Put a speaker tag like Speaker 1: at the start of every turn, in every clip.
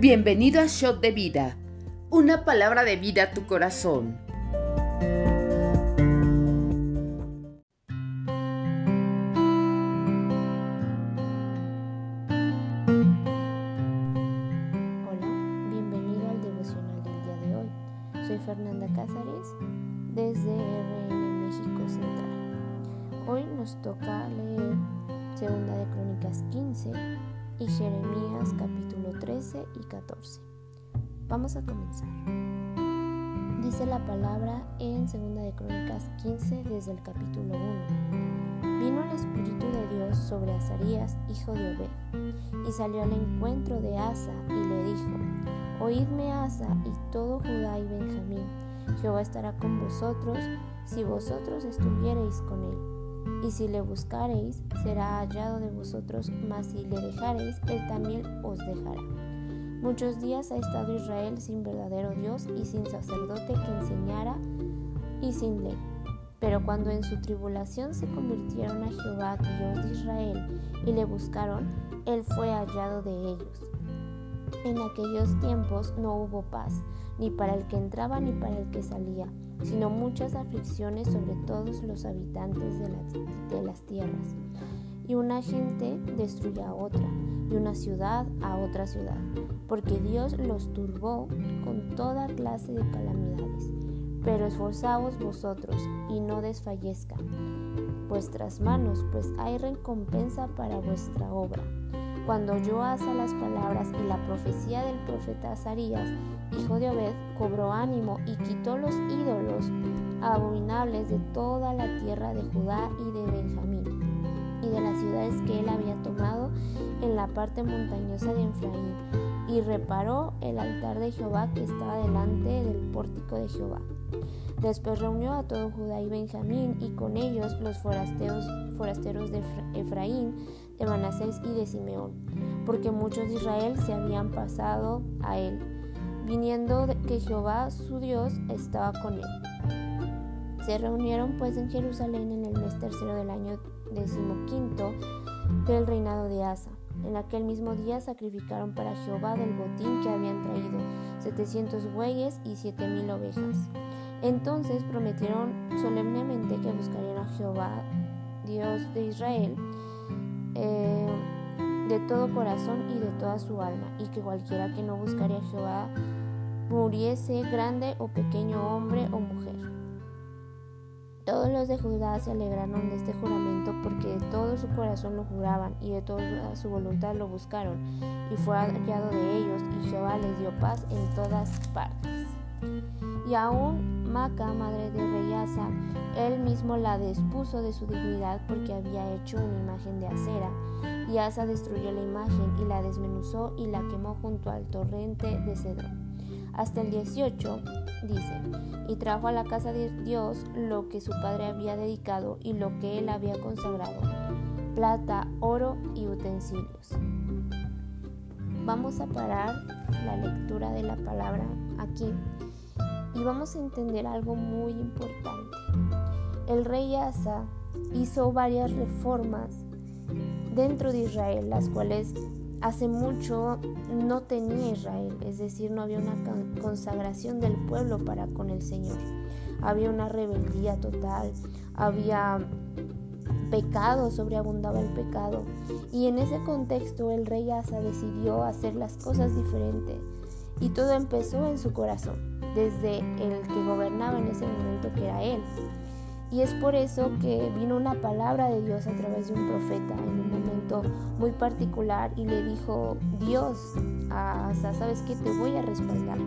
Speaker 1: Bienvenido a Shot de Vida, una palabra de vida a tu corazón.
Speaker 2: Salió al encuentro de Asa y le dijo, Oídme Asa y todo Judá y Benjamín, Jehová estará con vosotros si vosotros estuviereis con él. Y si le buscareis, será hallado de vosotros, mas si le dejareis, él también os dejará. Muchos días ha estado Israel sin verdadero Dios y sin sacerdote que enseñara y sin ley. Pero cuando en su tribulación se convirtieron a Jehová, Dios de Israel, y le buscaron, él fue hallado de ellos. En aquellos tiempos no hubo paz, ni para el que entraba ni para el que salía, sino muchas aflicciones sobre todos los habitantes de las, tierras. Y una gente destruye a otra, y una ciudad a otra ciudad, porque Dios los turbó con toda clase de calamidades pero esforzaos vosotros y no desfallezcan vuestras manos, pues hay recompensa para vuestra obra. Cuando yo haza las palabras y la profecía del profeta Azarías, hijo de Obed, cobró ánimo y quitó los ídolos abominables de toda la tierra de Judá y de Benjamín, y de las ciudades que él había tomado en la parte montañosa de Efraín, y reparó el altar de Jehová que estaba delante del pórtico de Jehová. Después reunió a todo Judá y Benjamín y con ellos los forasteros, de Efraín, de Manasés y de Simeón, porque muchos de Israel se habían pasado a él, viniendo que Jehová su Dios estaba con él. Se reunieron pues en Jerusalén en el mes tercero del año decimoquinto del reinado de Asa. En aquel mismo día sacrificaron para Jehová del botín que habían traído setecientos bueyes y siete mil ovejas. Entonces prometieron solemnemente que buscarían a Jehová, Dios de Israel, eh, de todo corazón y de toda su alma, y que cualquiera que no buscaría a Jehová muriese grande o pequeño hombre o mujer. Todos los de Judá se alegraron de este juramento porque de todo su corazón lo juraban y de toda su voluntad lo buscaron, y fue hallado de ellos, y Jehová les dio paz en todas partes. Y aún Maca, madre de rey Asa, él mismo la despuso de su dignidad porque había hecho una imagen de acera. Y Asa destruyó la imagen y la desmenuzó y la quemó junto al torrente de Cedrón. Hasta el 18 dice, y trajo a la casa de Dios lo que su padre había dedicado y lo que él había consagrado, plata, oro y utensilios. Vamos a parar la lectura de la palabra aquí y vamos a entender algo muy importante. El rey Asa hizo varias reformas dentro de Israel, las cuales hace mucho no tenía Israel, es decir, no había una consagración del pueblo para con el Señor. Había una rebeldía total, había pecado, sobreabundaba el pecado. Y en ese contexto el rey Asa decidió hacer las cosas diferentes. Y todo empezó en su corazón desde el que gobernaba en ese momento que era él. Y es por eso que vino una palabra de Dios a través de un profeta en un momento muy particular y le dijo, Dios, Asa, ¿sabes qué? Te voy a respaldar.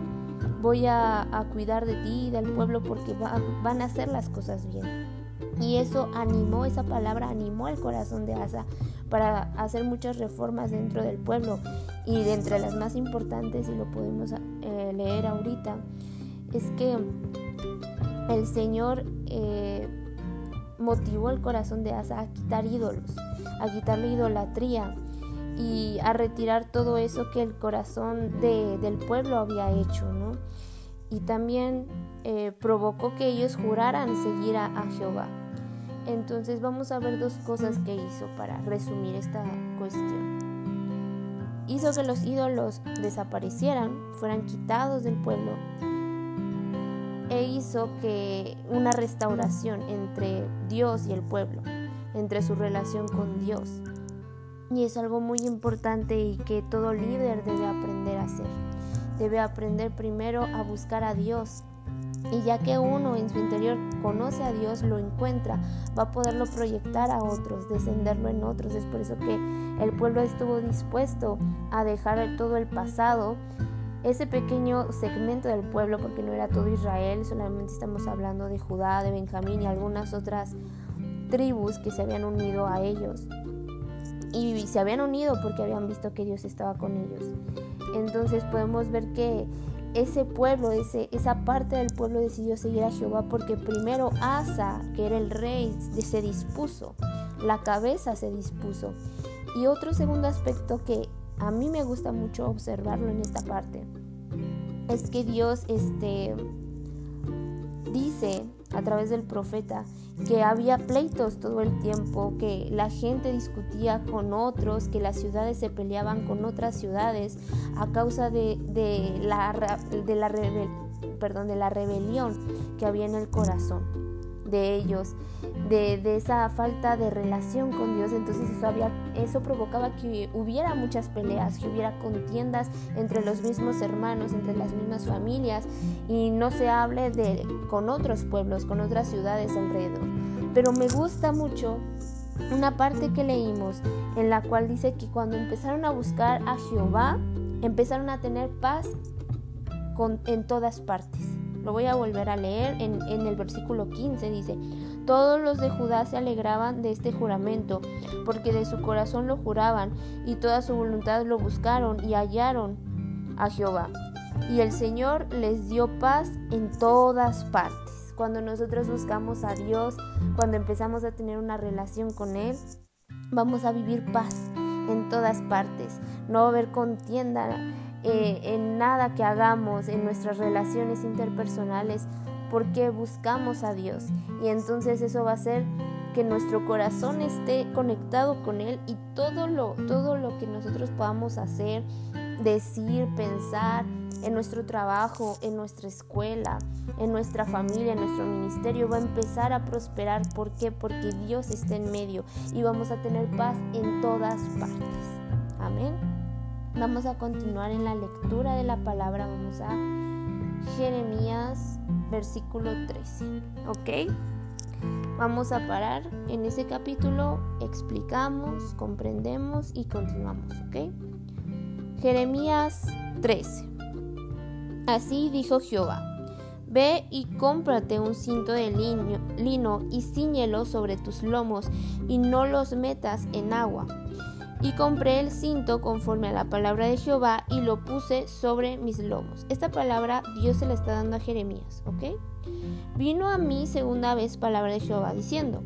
Speaker 2: Voy a, cuidar de ti y del pueblo porque van a hacer las cosas bien. Y eso animó, esa palabra animó el corazón de Asa para hacer muchas reformas dentro del pueblo. Y de entre las más importantes, y lo podemos eh, leer ahorita, es que el Señor eh, motivó el corazón de Asa a quitar ídolos, a quitar la idolatría y a retirar todo eso que el corazón del pueblo había hecho, ¿no? Y también eh, provocó que ellos juraran seguir a, a Jehová. Entonces vamos a ver dos cosas que hizo para resumir esta cuestión. hizo que los ídolos desaparecieran, fueran quitados del pueblo e hizo que una restauración entre Dios y el pueblo, entre su relación con Dios. Y es algo muy importante y que todo líder debe aprender a hacer. Debe aprender primero a buscar a Dios. Y ya que uno en su interior conoce a Dios, lo encuentra, va a poderlo proyectar a otros, descenderlo en otros. Es por eso que el pueblo estuvo dispuesto a dejar todo el pasado ese pequeño segmento del pueblo, porque no era todo Israel, solamente estamos hablando de Judá, de Benjamín y algunas otras tribus que se habían unido a ellos. Y se habían unido porque habían visto que Dios estaba con ellos. Entonces podemos ver que ese pueblo, ese, esa parte del pueblo decidió seguir a Jehová porque primero Asa, que era el rey, se dispuso, la cabeza se dispuso. Y otro segundo aspecto que a mí me gusta mucho observarlo en esta parte es que Dios este, dice a través del profeta que había pleitos todo el tiempo, que la gente discutía con otros, que las ciudades se peleaban con otras ciudades a causa de, la, de, la, perdón, de la rebelión que había en el corazón de ellos de, esa falta de relación con Dios, entonces eso, había, eso provocaba que hubiera muchas peleas, que hubiera contiendas entre los mismos hermanos, entre las mismas familias, y no se hable de, con otros pueblos, con otras ciudades alrededor. Pero me gusta mucho una parte que leímos en la cual dice que cuando empezaron a buscar a Jehová, empezaron a tener paz con, en todas partes. Lo voy a volver a leer en, en el versículo 15, dice, todos los de Judá se alegraban de este juramento, porque de su corazón lo juraban, y toda su voluntad lo buscaron y hallaron a Jehová. Y el Señor les dio paz en todas partes. Cuando nosotros buscamos a Dios, cuando empezamos a tener una relación con Él, vamos a vivir paz en todas partes. No va a haber contienda eh, en nada que hagamos, en nuestras relaciones interpersonales porque buscamos a Dios. Y entonces eso va a hacer que nuestro corazón esté conectado con Él y todo lo, todo lo que nosotros podamos hacer, decir, pensar en nuestro trabajo, en nuestra escuela, en nuestra familia, en nuestro ministerio, va a empezar a prosperar. ¿Por qué? Porque Dios está en medio y vamos a tener paz en todas partes. Amén. Vamos a continuar en la lectura de la palabra. Vamos a Jeremías versículo 13. ¿Ok? Vamos a parar en ese capítulo, explicamos, comprendemos y continuamos. ¿Ok? Jeremías 13. Así dijo Jehová. Ve y cómprate un cinto de lino, y ciñelo sobre tus lomos y no los metas en agua y compré el cinto conforme a la palabra de Jehová y lo puse sobre mis lomos. Esta palabra Dios se la está dando a Jeremías, ¿ok? Vino a mí segunda vez palabra de Jehová diciendo,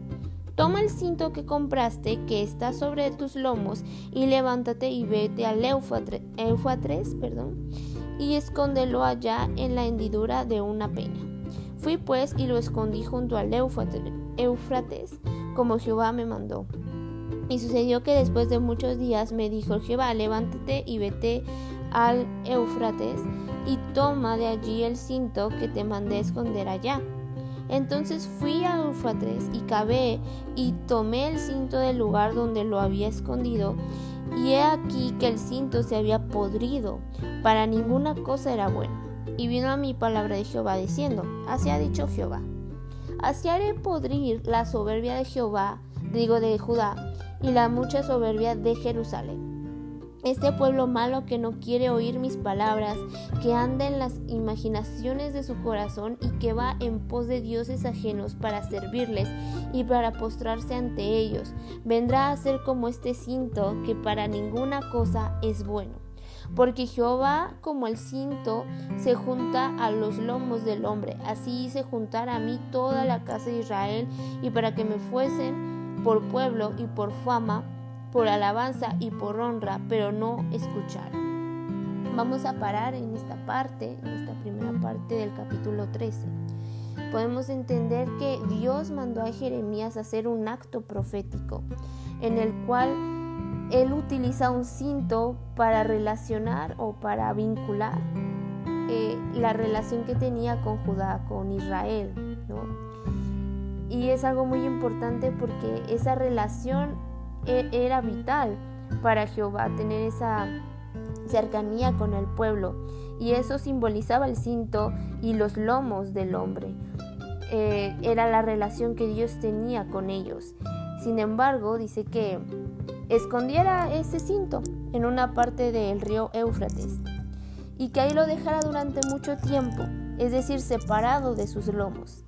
Speaker 2: Toma el cinto que compraste que está sobre tus lomos y levántate y vete al Eufrates, perdón, y escóndelo allá en la hendidura de una peña. Fui pues y lo escondí junto al Eufrates, como Jehová me mandó. Y sucedió que después de muchos días me dijo Jehová, levántate y vete al Eufrates y toma de allí el cinto que te mandé esconder allá. Entonces fui a Eufrates y cavé y tomé el cinto del lugar donde lo había escondido y he aquí que el cinto se había podrido, para ninguna cosa era bueno. Y vino a mi palabra de Jehová diciendo, así ha dicho Jehová, así haré podrir la soberbia de Jehová, digo de Judá, y la mucha soberbia de Jerusalén. Este pueblo malo que no quiere oír mis palabras, que anda en las imaginaciones de su corazón y que va en pos de dioses ajenos para servirles y para postrarse ante ellos, vendrá a ser como este cinto que para ninguna cosa es bueno. Porque Jehová como el cinto se junta a los lomos del hombre, así hice juntar a mí toda la casa de Israel y para que me fuesen por pueblo y por fama, por alabanza y por honra, pero no escuchar. Vamos a parar en esta parte, en esta primera parte del capítulo 13. Podemos entender que Dios mandó a Jeremías a hacer un acto profético, en el cual él utiliza un cinto para relacionar o para vincular eh, la relación que tenía con Judá, con Israel. Y es algo muy importante porque esa relación e, era vital para Jehová, tener esa cercanía con el pueblo. Y eso simbolizaba el cinto y los lomos del hombre. Eh, era la relación que Dios tenía con ellos. Sin embargo, dice que escondiera ese cinto en una parte del río Éufrates y que ahí lo dejara durante mucho tiempo, es decir, separado de sus lomos.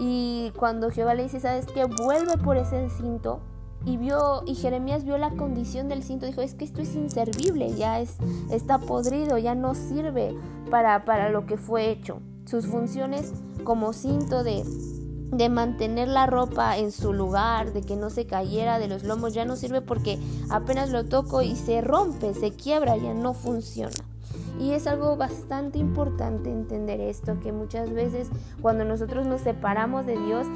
Speaker 2: Y cuando Jehová le dice, ¿sabes qué? Vuelve por ese cinto. Y vio, y Jeremías vio la condición del cinto, dijo, es que esto es inservible, ya es, está podrido, ya no sirve para, para lo que fue hecho. Sus funciones como cinto de, de mantener la ropa en su lugar, de que no se cayera de los lomos, ya no sirve porque apenas lo toco y se rompe, se quiebra, ya no funciona. Y es algo bastante importante entender esto, que muchas veces cuando nosotros nos separamos de Dios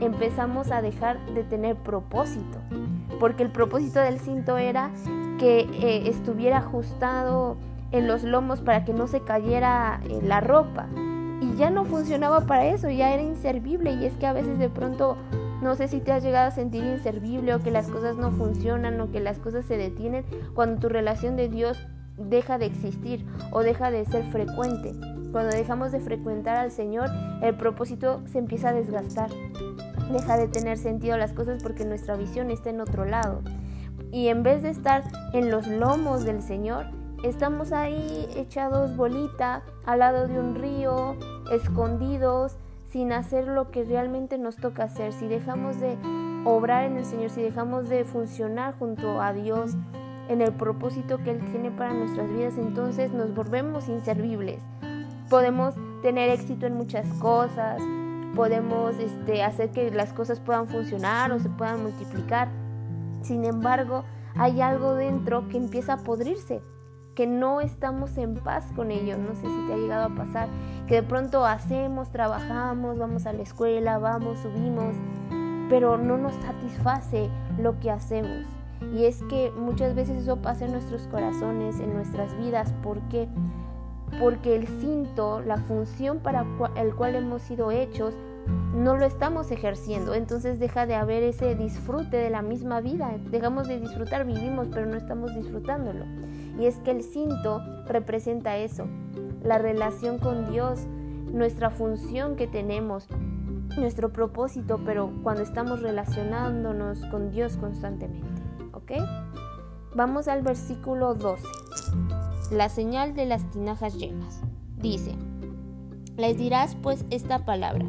Speaker 2: empezamos a dejar de tener propósito, porque el propósito del cinto era que eh, estuviera ajustado en los lomos para que no se cayera eh, la ropa. Y ya no funcionaba para eso, ya era inservible y es que a veces de pronto no sé si te has llegado a sentir inservible o que las cosas no funcionan o que las cosas se detienen cuando tu relación de Dios deja de existir o deja de ser frecuente. Cuando dejamos de frecuentar al Señor, el propósito se empieza a desgastar. Deja de tener sentido las cosas porque nuestra visión está en otro lado. Y en vez de estar en los lomos del Señor, estamos ahí echados bolita al lado de un río, escondidos, sin hacer lo que realmente nos toca hacer. Si dejamos de obrar en el Señor, si dejamos de funcionar junto a Dios, en el propósito que Él tiene para nuestras vidas, entonces nos volvemos inservibles. Podemos tener éxito en muchas cosas, podemos este, hacer que las cosas puedan funcionar o se puedan multiplicar. Sin embargo, hay algo dentro que empieza a podrirse, que no estamos en paz con ello. No sé si te ha llegado a pasar, que de pronto hacemos, trabajamos, vamos a la escuela, vamos, subimos, pero no nos satisface lo que hacemos. Y es que muchas veces eso pasa en nuestros corazones, en nuestras vidas. ¿Por qué? Porque el cinto, la función para el cual hemos sido hechos, no lo estamos ejerciendo. Entonces deja de haber ese disfrute de la misma vida. Dejamos de disfrutar, vivimos, pero no estamos disfrutándolo. Y es que el cinto representa eso, la relación con Dios, nuestra función que tenemos, nuestro propósito, pero cuando estamos relacionándonos con Dios constantemente. Vamos al versículo 12. La señal de las tinajas llenas. Dice, les dirás pues esta palabra.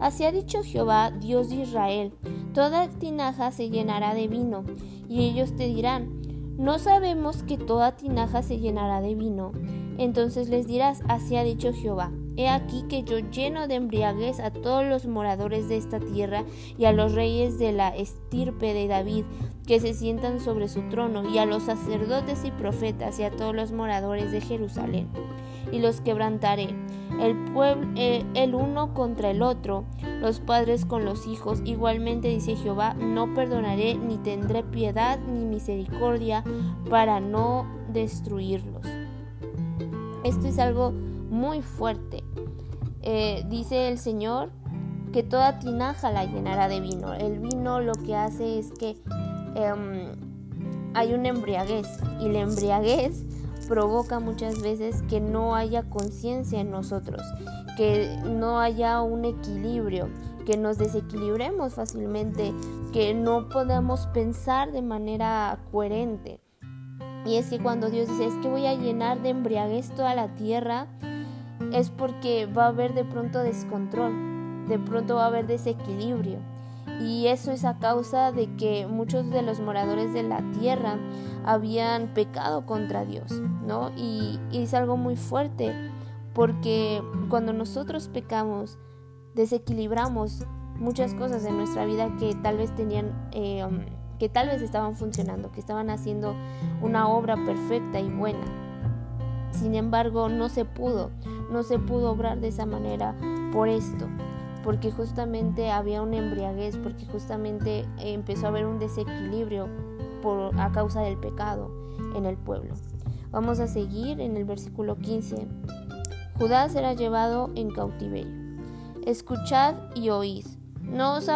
Speaker 2: Así ha dicho Jehová, Dios de Israel, toda tinaja se llenará de vino, y ellos te dirán, ¿no sabemos que toda tinaja se llenará de vino? Entonces les dirás, así ha dicho Jehová, He aquí que yo lleno de embriaguez a todos los moradores de esta tierra y a los reyes de la estirpe de David que se sientan sobre su trono y a los sacerdotes y profetas y a todos los moradores de Jerusalén. Y los quebrantaré, el pueblo, eh, el uno contra el otro, los padres con los hijos. Igualmente dice Jehová, no perdonaré ni tendré piedad ni misericordia para no destruirlos. Esto es algo muy fuerte. Eh, dice el Señor que toda tinaja la llenará de vino. El vino lo que hace es que em, hay una embriaguez y la embriaguez provoca muchas veces que no haya conciencia en nosotros, que no haya un equilibrio, que nos desequilibremos fácilmente, que no podamos pensar de manera coherente. Y es que cuando Dios dice, es que voy a llenar de embriaguez toda la tierra, es porque va a haber de pronto descontrol, de pronto va a haber desequilibrio. Y eso es a causa de que muchos de los moradores de la tierra habían pecado contra Dios, ¿no? Y, es algo muy fuerte porque cuando nosotros pecamos, desequilibramos muchas cosas en nuestra vida que tal vez tenían, eh, um, que tal vez estaban funcionando, que estaban haciendo una obra perfecta y buena. Sin embargo, no se pudo, no se pudo obrar de esa manera por esto, porque justamente había una embriaguez, porque justamente empezó a haber un desequilibrio por, a causa del pecado en el pueblo. Vamos a seguir en el versículo 15. Judá será llevado en cautiverio. Escuchad y oíd, no os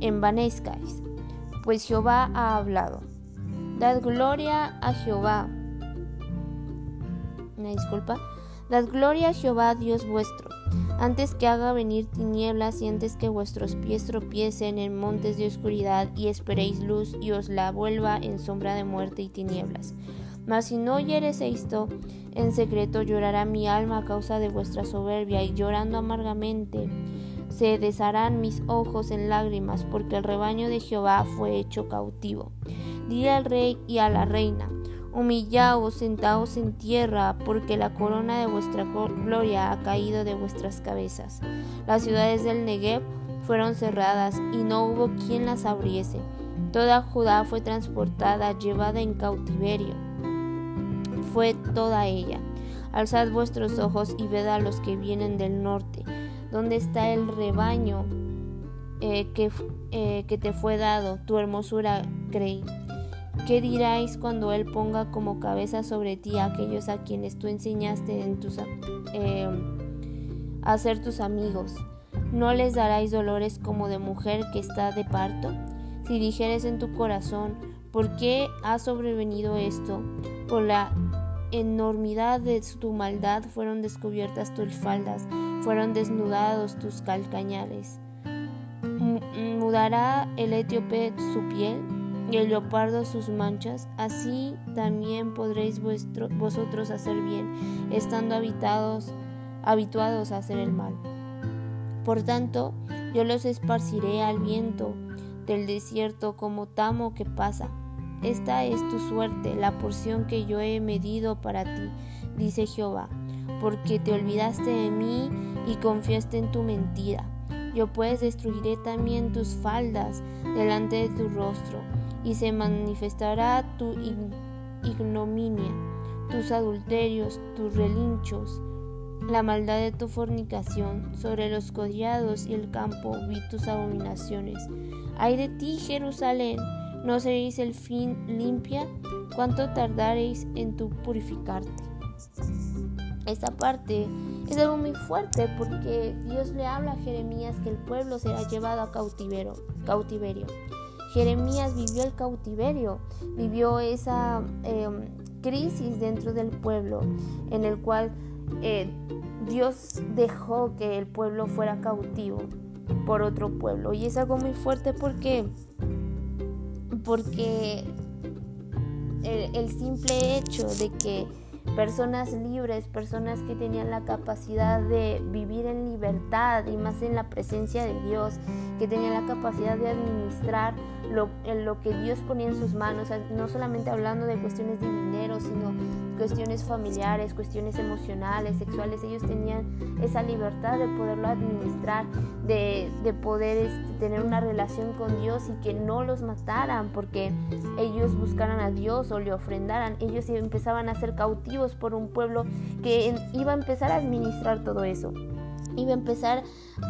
Speaker 2: envanezcáis, pues Jehová ha hablado. Dad gloria a Jehová. Una disculpa. Dad gloria a Jehová, Dios vuestro, antes que haga venir tinieblas y antes que vuestros pies tropiecen en montes de oscuridad y esperéis luz y os la vuelva en sombra de muerte y tinieblas. Mas si no oyeres esto, en secreto llorará mi alma a causa de vuestra soberbia y llorando amargamente se desharán mis ojos en lágrimas, porque el rebaño de Jehová fue hecho cautivo. Dile al rey y a la reina, humillaos, sentaos en tierra, porque la corona de vuestra gloria ha caído de vuestras cabezas. Las ciudades del Negev fueron cerradas y no hubo quien las abriese. Toda Judá fue transportada, llevada en cautiverio. Fue toda ella. Alzad vuestros ojos y ved a los que vienen del norte ¿Dónde está el rebaño eh, que, eh, que, te fue dado, tu hermosura, creí? ¿Qué diráis cuando Él ponga como cabeza sobre ti a aquellos a quienes tú enseñaste en tus, eh, a ser tus amigos? ¿No les daráis dolores como de mujer que está de parto? Si dijeres en tu corazón, ¿por qué ha sobrevenido esto? Por la enormidad de tu maldad fueron descubiertas tus faldas fueron desnudados tus calcañales. Mudará el etíope su piel y el leopardo sus manchas, así también podréis vosotros hacer bien, estando habitados, habituados a hacer el mal. Por tanto, yo los esparciré al viento del desierto como tamo que pasa. Esta es tu suerte, la porción que yo he medido para ti, dice Jehová, porque te olvidaste de mí y confiaste en tu mentira. Yo pues destruiré también tus faldas delante de tu rostro, y se manifestará tu ignominia, tus adulterios, tus relinchos, la maldad de tu fornicación, sobre los collados y el campo vi tus abominaciones. Ay de ti, Jerusalén, ¿no seréis el fin limpia? ¿Cuánto tardaréis en tu purificarte? Esta parte es algo muy fuerte porque Dios le habla a Jeremías que el pueblo será llevado a cautiverio. cautiverio. Jeremías vivió el cautiverio, vivió esa em, crisis dentro del pueblo en el cual eh, Dios dejó que el pueblo fuera cautivo por otro pueblo. Y es algo muy fuerte porque, porque el simple hecho de que personas libres, personas que tenían la capacidad de vivir en libertad y más en la presencia de Dios, que tenían la capacidad de administrar lo, lo que Dios ponía en sus manos, no solamente hablando de cuestiones de dinero, sino cuestiones familiares, cuestiones emocionales, sexuales, ellos tenían esa libertad de poderlo administrar, de, poder este, tener una relación con Dios y que no los mataran porque ellos buscaran a Dios o le ofrendaran, ellos empezaban a ser cautivos por un pueblo que iba a empezar a administrar todo eso, iba a empezar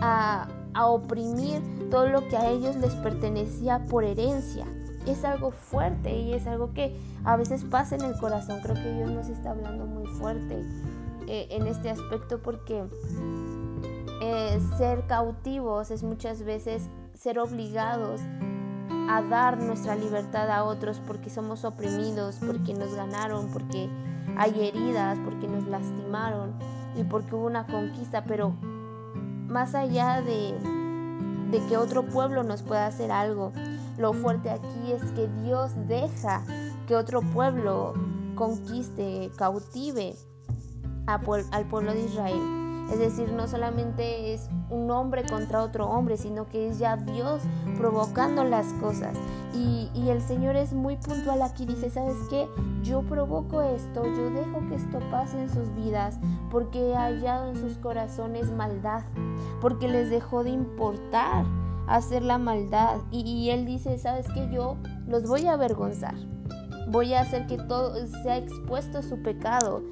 Speaker 2: a, a oprimir todo lo que a ellos les pertenecía por herencia es algo fuerte y es algo que a veces pasa en el corazón. Creo que Dios nos está hablando muy fuerte eh, en este aspecto porque eh, ser cautivos es muchas veces ser obligados a dar nuestra libertad a otros porque somos oprimidos, porque nos ganaron, porque hay heridas, porque nos lastimaron y porque hubo una conquista, pero más allá de, de que otro pueblo nos pueda hacer algo, lo fuerte aquí es que Dios deja que otro pueblo conquiste, cautive al pueblo de Israel. Es decir, no solamente es un hombre contra otro hombre, sino que es ya Dios provocando las cosas. Y, y, el Señor es muy puntual aquí, dice, ¿sabes qué? Yo provoco esto, yo dejo que esto pase en sus vidas, porque he hallado en sus corazones maldad, porque les dejó de importar hacer la maldad. Y, él dice, ¿sabes que Yo los voy a avergonzar. Voy a hacer que todo sea expuesto a su pecado.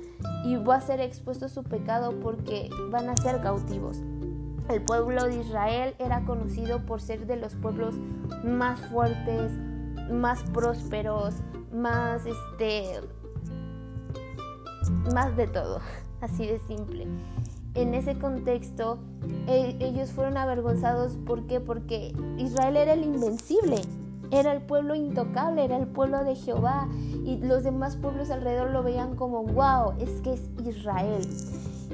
Speaker 2: Y va a ser expuesto a su pecado porque van a ser cautivos. El pueblo de Israel era conocido por ser de los pueblos más fuertes, más prósperos, más este más de todo, así de simple. En ese contexto, ellos fueron avergonzados, ¿por qué? Porque Israel era el invencible, era el pueblo intocable, era el pueblo de Jehová, y los demás pueblos alrededor lo veían como, wow, es que es Israel.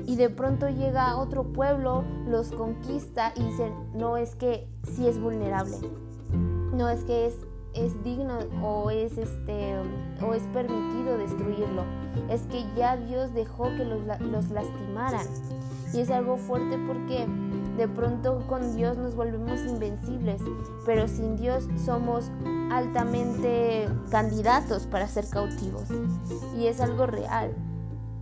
Speaker 2: Y de pronto llega otro pueblo, los conquista y dicen, no es que sí es vulnerable, no es que es es digno o es este o es permitido destruirlo. Es que ya Dios dejó que los, los lastimaran. Y es algo fuerte porque de pronto con Dios nos volvemos invencibles, pero sin Dios somos altamente candidatos para ser cautivos. Y es algo real.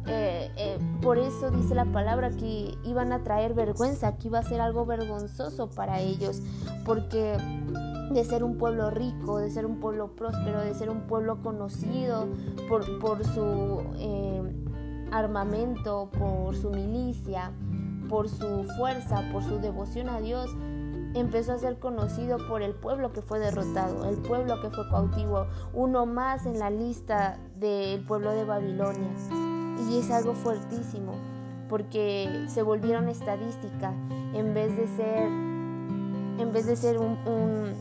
Speaker 2: Eh, eh, por eso dice la palabra que iban a traer vergüenza, que iba a ser algo vergonzoso para ellos, porque de ser un pueblo rico, de ser un pueblo próspero, de ser un pueblo conocido por, su eh, armamento, por su milicia, por su fuerza, por su devoción a Dios, empezó a ser conocido por el pueblo que fue derrotado, el pueblo que fue cautivo, uno más en la lista del pueblo de Babilonia. Y es algo fuertísimo, porque se volvieron estadística en vez de ser, en vez de ser un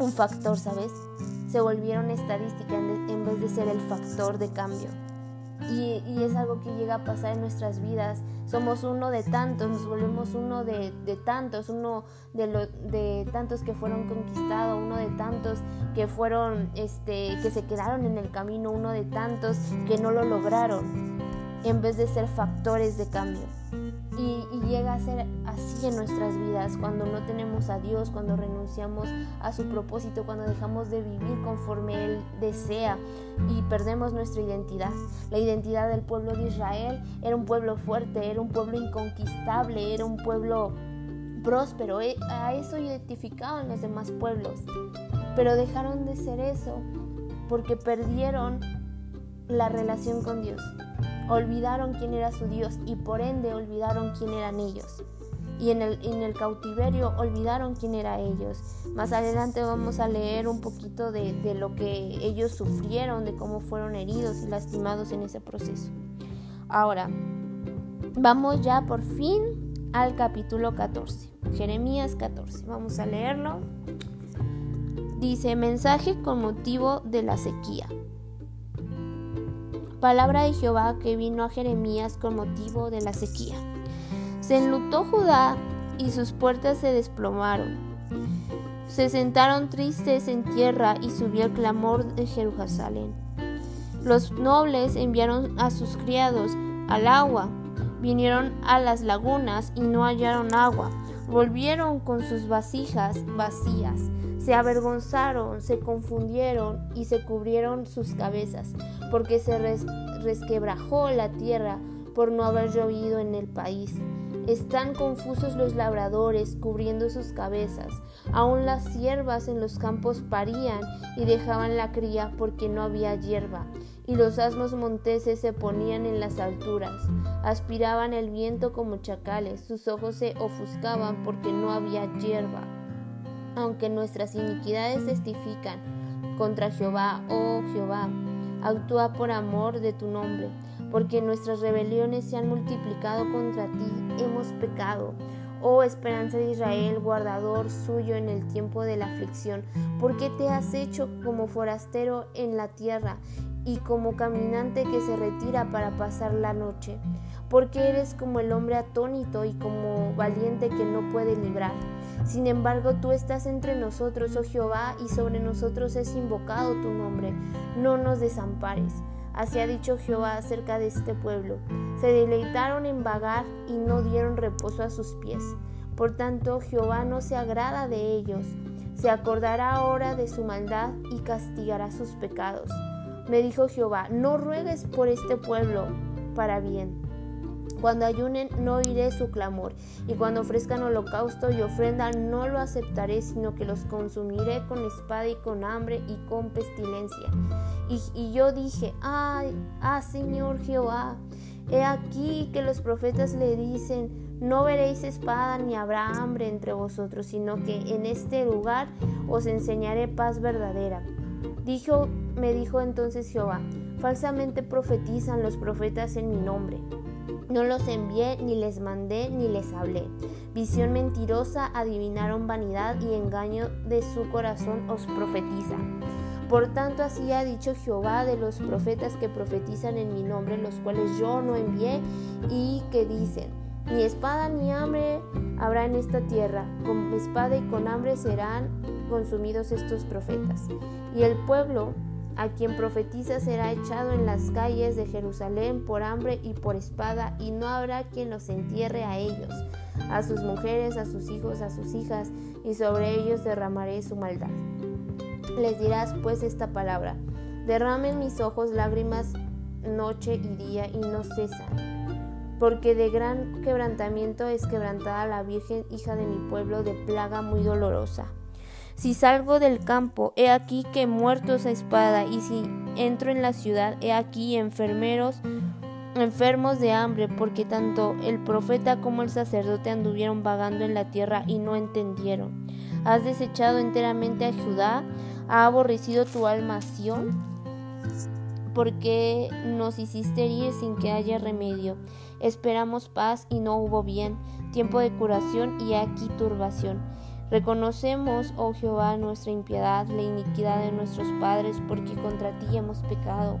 Speaker 2: un factor, ¿sabes? Se volvieron estadística en vez de ser el factor de cambio. Y, es algo que llega a pasar en nuestras vidas. Somos uno de tantos, nos volvemos uno de, tantos, uno de, de tantos que fueron conquistados, uno de tantos que fueron, este, que se quedaron en el camino, uno de tantos que no lo lograron, en vez de ser factores de cambio. Y, llega a ser así en nuestras vidas, cuando no tenemos a Dios, cuando renunciamos a su propósito, cuando dejamos de vivir conforme Él desea y perdemos nuestra identidad. La identidad del pueblo de Israel era un pueblo fuerte, era un pueblo inconquistable, era un pueblo próspero. E, a eso identificaban los demás pueblos. Pero dejaron de ser eso porque perdieron la relación con Dios olvidaron quién era su Dios y por ende olvidaron quién eran ellos. Y en el, cautiverio olvidaron quién era ellos. Más adelante vamos a leer un poquito de, de lo que ellos sufrieron, de cómo fueron heridos y lastimados en ese proceso. Ahora, vamos ya por fin al capítulo 14. Jeremías 14. Vamos a leerlo. Dice, mensaje con motivo de la sequía. Palabra de Jehová que vino a Jeremías con motivo de la sequía. Se enlutó Judá y sus puertas se desplomaron. Se sentaron tristes en tierra y subió el clamor de Jerusalén. Los nobles enviaron a sus criados al agua, vinieron a las lagunas y no hallaron agua, volvieron con sus vasijas vacías se avergonzaron, se confundieron y se cubrieron sus cabezas, porque se resquebrajó la tierra por no haber llovido en el país. Están confusos los labradores cubriendo sus cabezas. Aún las siervas en los campos parían y dejaban la cría porque no había hierba. Y los asnos monteses se ponían en las alturas. Aspiraban el viento como chacales. Sus ojos se ofuscaban porque no había hierba aunque nuestras iniquidades testifican contra Jehová, oh Jehová, actúa por amor de tu nombre, porque nuestras rebeliones se han multiplicado contra ti, hemos pecado. Oh esperanza de Israel, guardador suyo en el tiempo de la aflicción, ¿por qué te has hecho como forastero en la tierra y como caminante que se retira para pasar la noche? Porque eres como el hombre atónito y como valiente que no puede librar. Sin embargo, tú estás entre nosotros, oh Jehová, y sobre nosotros es invocado tu nombre. No nos desampares. Así ha dicho Jehová acerca de este pueblo. Se deleitaron en vagar y no dieron reposo a sus pies. Por tanto, Jehová no se agrada de ellos. Se acordará ahora de su maldad y castigará sus pecados. Me dijo Jehová, no ruegues por este pueblo para bien cuando ayunen no oiré su clamor, y cuando ofrezcan holocausto y ofrenda no lo aceptaré, sino que los consumiré con espada y con hambre y con pestilencia. Y, yo dije, ay, ah Señor Jehová, he aquí que los profetas le dicen, no veréis espada ni habrá hambre entre vosotros, sino que en este lugar os enseñaré paz verdadera. Dijo, me dijo entonces Jehová, falsamente profetizan los profetas en mi nombre. No los envié, ni les mandé, ni les hablé. Visión mentirosa, adivinaron vanidad y engaño de su corazón os profetiza. Por tanto, así ha dicho Jehová de los profetas que profetizan en mi nombre, los cuales yo no envié, y que dicen, ni espada ni hambre habrá en esta tierra, con espada y con hambre serán consumidos estos profetas. Y el pueblo a quien profetiza será echado en las calles de Jerusalén por hambre y por espada, y no habrá quien los entierre a ellos, a sus mujeres, a sus hijos, a sus hijas, y sobre ellos derramaré su maldad. Les dirás pues esta palabra, derramen mis ojos lágrimas noche y día y no cesan, porque de gran quebrantamiento es quebrantada la Virgen, hija de mi pueblo, de plaga muy dolorosa. Si salgo del campo, he aquí que muertos a espada, y si entro en la ciudad, he aquí enfermeros, enfermos de hambre, porque tanto el profeta como el sacerdote anduvieron vagando en la tierra y no entendieron. Has desechado enteramente a Judá, ha aborrecido tu alma porque nos hiciste herir sin que haya remedio. Esperamos paz y no hubo bien, tiempo de curación y aquí turbación. Reconocemos, oh Jehová, nuestra impiedad, la iniquidad de nuestros padres, porque contra ti hemos pecado.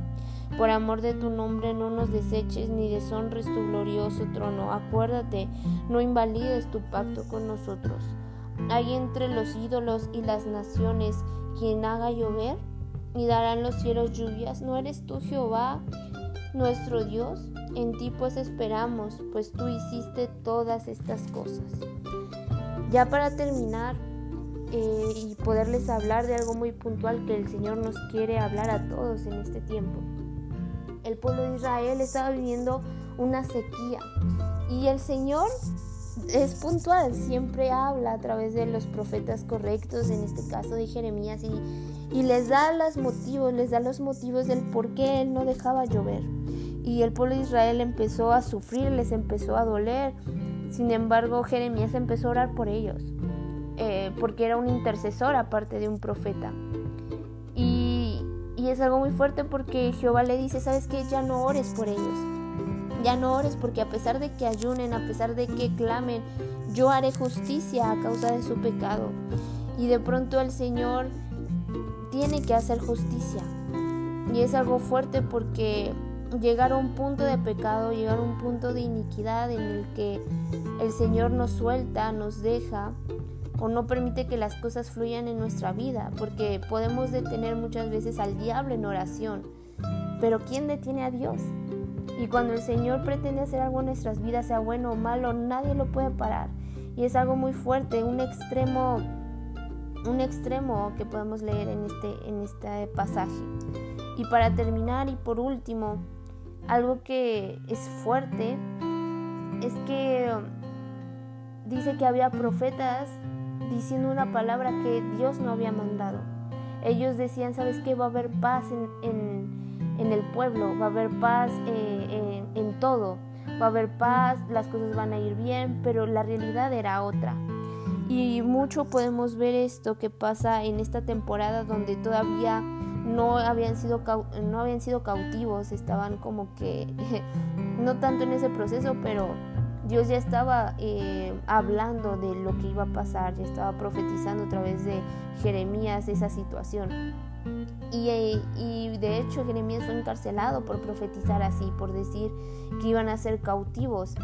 Speaker 2: Por amor de tu nombre no nos deseches ni deshonres tu glorioso trono. Acuérdate, no invalides tu pacto con nosotros. Hay entre los ídolos y las naciones quien haga llover y darán los cielos lluvias. ¿No eres tú Jehová, nuestro Dios? En ti pues esperamos, pues tú hiciste todas estas cosas. Ya para terminar eh, y poderles hablar de algo muy puntual que el Señor nos quiere hablar a todos en este tiempo. El pueblo de Israel estaba viviendo una sequía y el Señor es puntual, siempre habla a través de los profetas correctos, en este caso de Jeremías, y, y les da los motivos, les da los motivos del por qué Él no dejaba llover. Y el pueblo de Israel empezó a sufrir, les empezó a doler. Sin embargo, Jeremías empezó a orar por ellos, eh, porque era un intercesor aparte de un profeta. Y, y es algo muy fuerte porque Jehová le dice, ¿sabes qué? Ya no ores por ellos ya no ores porque a pesar de que ayunen, a pesar de que clamen, yo haré justicia a causa de su pecado. Y de pronto el Señor tiene que hacer justicia. Y es algo fuerte porque llegar a un punto de pecado, llegar a un punto de iniquidad en el que el Señor nos suelta, nos deja o no permite que las cosas fluyan en nuestra vida, porque podemos detener muchas veces al diablo en oración, pero ¿quién detiene a Dios? Y cuando el Señor pretende hacer algo en nuestras vidas, sea bueno o malo, nadie lo puede parar. Y es algo muy fuerte, un extremo, un extremo que podemos leer en este, en este pasaje. Y para terminar y por último, algo que es fuerte es que dice que había profetas diciendo una palabra que Dios no había mandado. Ellos decían, ¿sabes qué? Va a haber paz en en el pueblo, va a haber paz eh, en, todo, va a haber paz, las cosas van a ir bien, pero la realidad era otra. Y mucho podemos ver esto que pasa en esta temporada donde todavía no habían sido, no habían sido cautivos, estaban como que, no tanto en ese proceso, pero Dios ya estaba eh, hablando de lo que iba a pasar, ya estaba profetizando a través de Jeremías esa situación. Y, y, de hecho Jeremías fue encarcelado por profetizar así, por decir que iban a ser cautivos,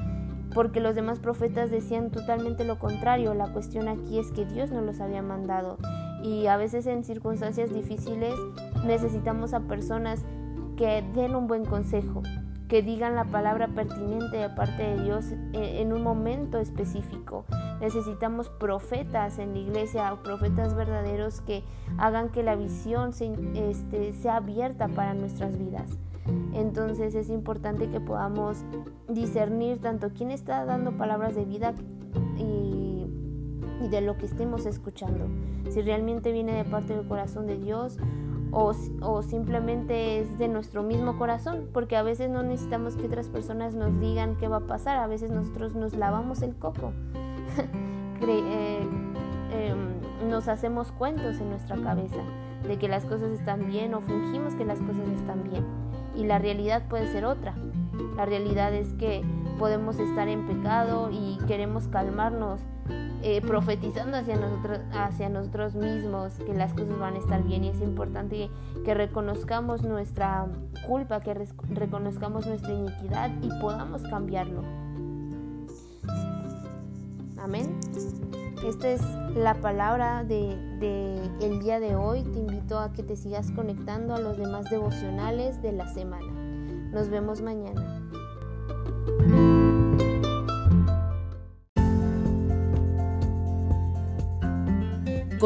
Speaker 2: porque los demás profetas decían totalmente lo contrario. La cuestión aquí es que Dios no los había mandado. Y a veces en circunstancias difíciles necesitamos a personas que den un buen consejo, que digan la palabra pertinente de parte de Dios en un momento específico. Necesitamos profetas en la iglesia, profetas verdaderos que hagan que la visión este, sea abierta para nuestras vidas. Entonces es importante que podamos discernir tanto quién está dando palabras de vida y, y de lo que estemos escuchando. Si realmente viene de parte del corazón de Dios o, simplemente es de nuestro mismo corazón, porque a veces no necesitamos que otras personas nos digan qué va a pasar, a veces nosotros nos lavamos el coco, eh, em, nos hacemos cuentos en nuestra cabeza. de que las cosas están bien o fingimos que las cosas están bien. Y la realidad puede ser otra. La realidad es que podemos estar en pecado y queremos calmarnos eh, profetizando hacia nosotros, hacia nosotros mismos que las cosas van a estar bien y es importante que reconozcamos nuestra culpa, que reconozcamos nuestra iniquidad y podamos cambiarlo. Amén. Esta es la palabra de, de, el día de hoy. Te invito a que te sigas conectando a los demás devocionales de la semana. Nos vemos mañana.